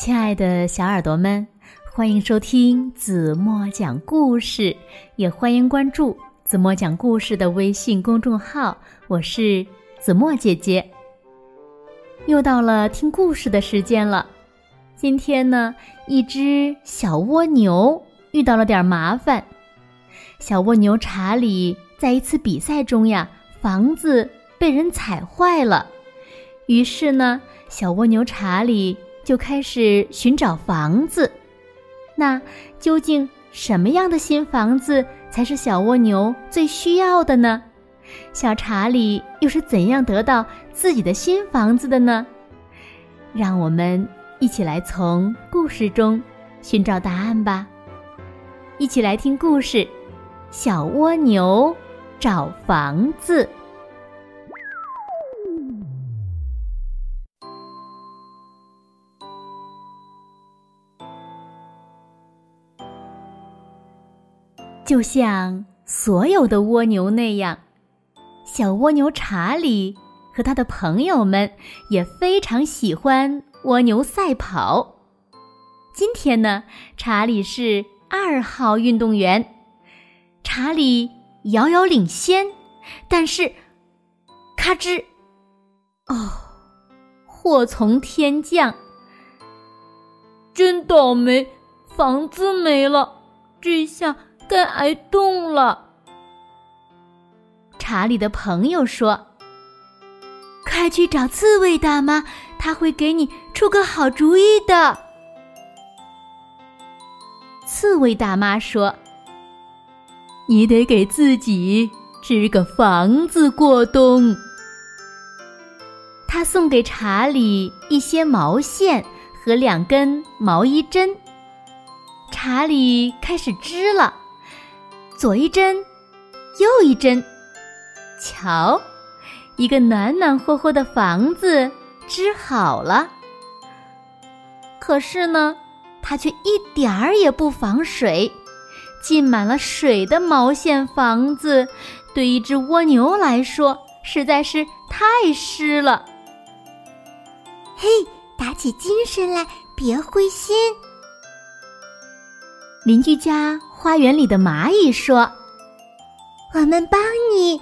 亲爱的小耳朵们，欢迎收听子墨讲故事，也欢迎关注子墨讲故事的微信公众号。我是子墨姐姐。又到了听故事的时间了。今天呢，一只小蜗牛遇到了点麻烦。小蜗牛查理在一次比赛中呀，房子被人踩坏了。于是呢，小蜗牛查理就开始寻找房子。那究竟什么样的新房子才是小蜗牛最需要的呢？小查理又是怎样得到自己的新房子的呢？让我们一起来从故事中寻找答案吧。一起来听故事。小蜗牛找房子。就像所有的蜗牛那样，小蜗牛查理和他的朋友们也非常喜欢蜗牛赛跑。今天呢，查理是二号运动员。查理遥遥领先，但是，咔吱！哦，祸从天降，真倒霉，房子没了，这下该挨冻了。查理的朋友说：“快去找刺猬大妈，她会给你出个好主意的。”刺猬大妈说。你得给自己织个房子过冬。他送给查理一些毛线和两根毛衣针。查理开始织了，左一针，右一针，瞧，一个暖暖和和的房子织好了。可是呢，它却一点儿也不防水。浸满了水的毛线房子，对一只蜗牛来说实在是太湿了。嘿，打起精神来，别灰心。邻居家花园里的蚂蚁说：“我们帮你。”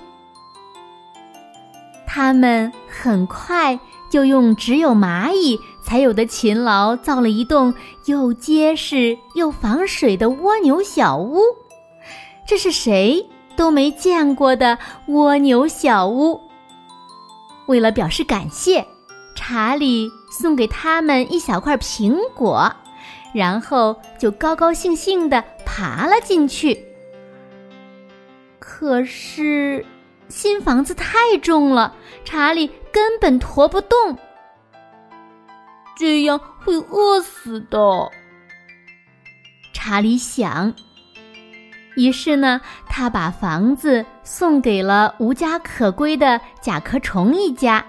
他们很快就用只有蚂蚁。才有的勤劳造了一栋又结实又防水的蜗牛小屋，这是谁都没见过的蜗牛小屋。为了表示感谢，查理送给他们一小块苹果，然后就高高兴兴地爬了进去。可是，新房子太重了，查理根本驮不动。这样会饿死的，查理想。于是呢，他把房子送给了无家可归的甲壳虫一家。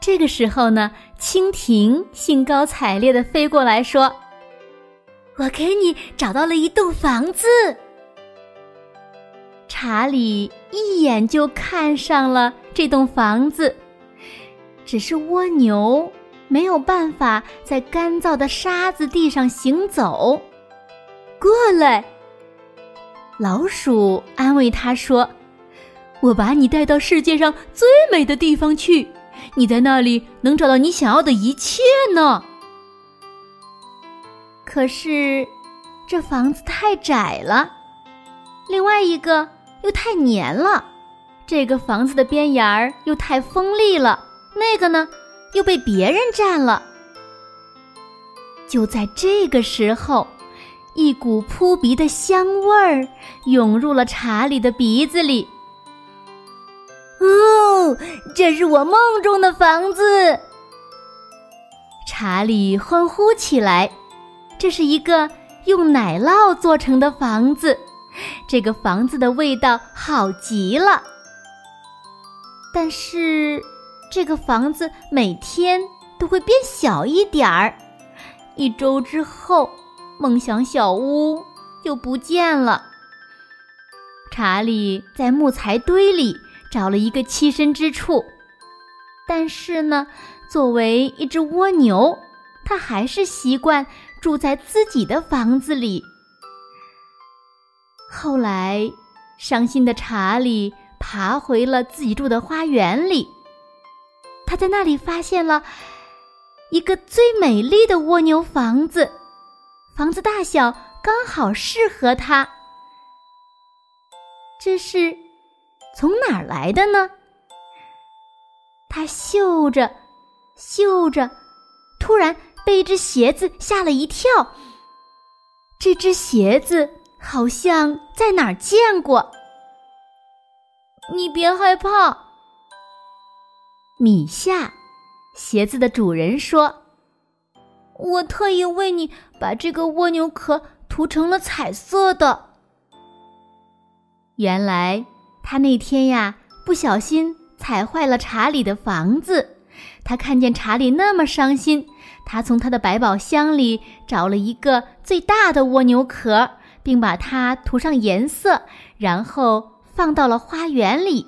这个时候呢，蜻蜓兴高采烈的飞过来说：“我给你找到了一栋房子。”查理一眼就看上了这栋房子，只是蜗牛。没有办法在干燥的沙子地上行走。过来，老鼠安慰他说：“我把你带到世界上最美的地方去，你在那里能找到你想要的一切呢。”可是，这房子太窄了，另外一个又太黏了，这个房子的边沿儿又太锋利了，那个呢？又被别人占了。就在这个时候，一股扑鼻的香味儿涌入了查理的鼻子里。哦，这是我梦中的房子！查理欢呼起来。这是一个用奶酪做成的房子，这个房子的味道好极了。但是。这个房子每天都会变小一点儿，一周之后，梦想小屋就不见了。查理在木材堆里找了一个栖身之处，但是呢，作为一只蜗牛，他还是习惯住在自己的房子里。后来，伤心的查理爬回了自己住的花园里。他在那里发现了一个最美丽的蜗牛房子，房子大小刚好适合他。这是从哪儿来的呢？他嗅着，嗅着，突然被一只鞋子吓了一跳。这只鞋子好像在哪儿见过。你别害怕，米夏，鞋子的主人说：“我特意为你把这个蜗牛壳涂成了彩色的。”原来他那天呀，不小心。踩坏了查理的房子，他看见查理那么伤心，他从他的百宝箱里找了一个最大的蜗牛壳，并把它涂上颜色，然后放到了花园里。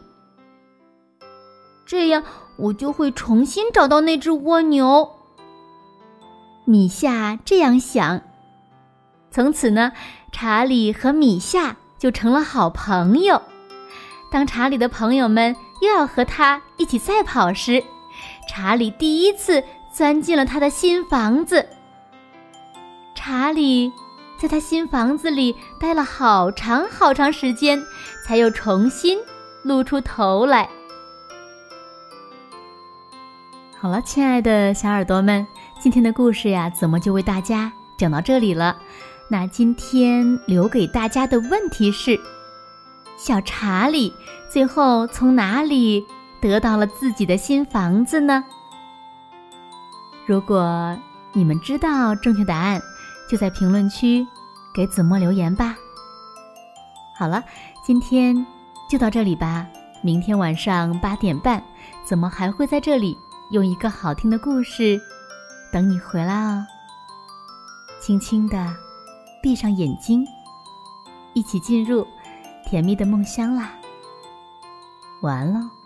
这样我就会重新找到那只蜗牛。米夏这样想。从此呢，查理和米夏就成了好朋友。当查理的朋友们。又要和他一起赛跑时，查理第一次钻进了他的新房子。查理在他新房子里待了好长好长时间，才又重新露出头来。好了，亲爱的小耳朵们，今天的故事呀，怎么就为大家讲到这里了？那今天留给大家的问题是。小查理最后从哪里得到了自己的新房子呢？如果你们知道正确答案，就在评论区给子墨留言吧。好了，今天就到这里吧。明天晚上八点半，子墨还会在这里用一个好听的故事等你回来哦。轻轻的闭上眼睛，一起进入。甜蜜的梦乡啦，完了。最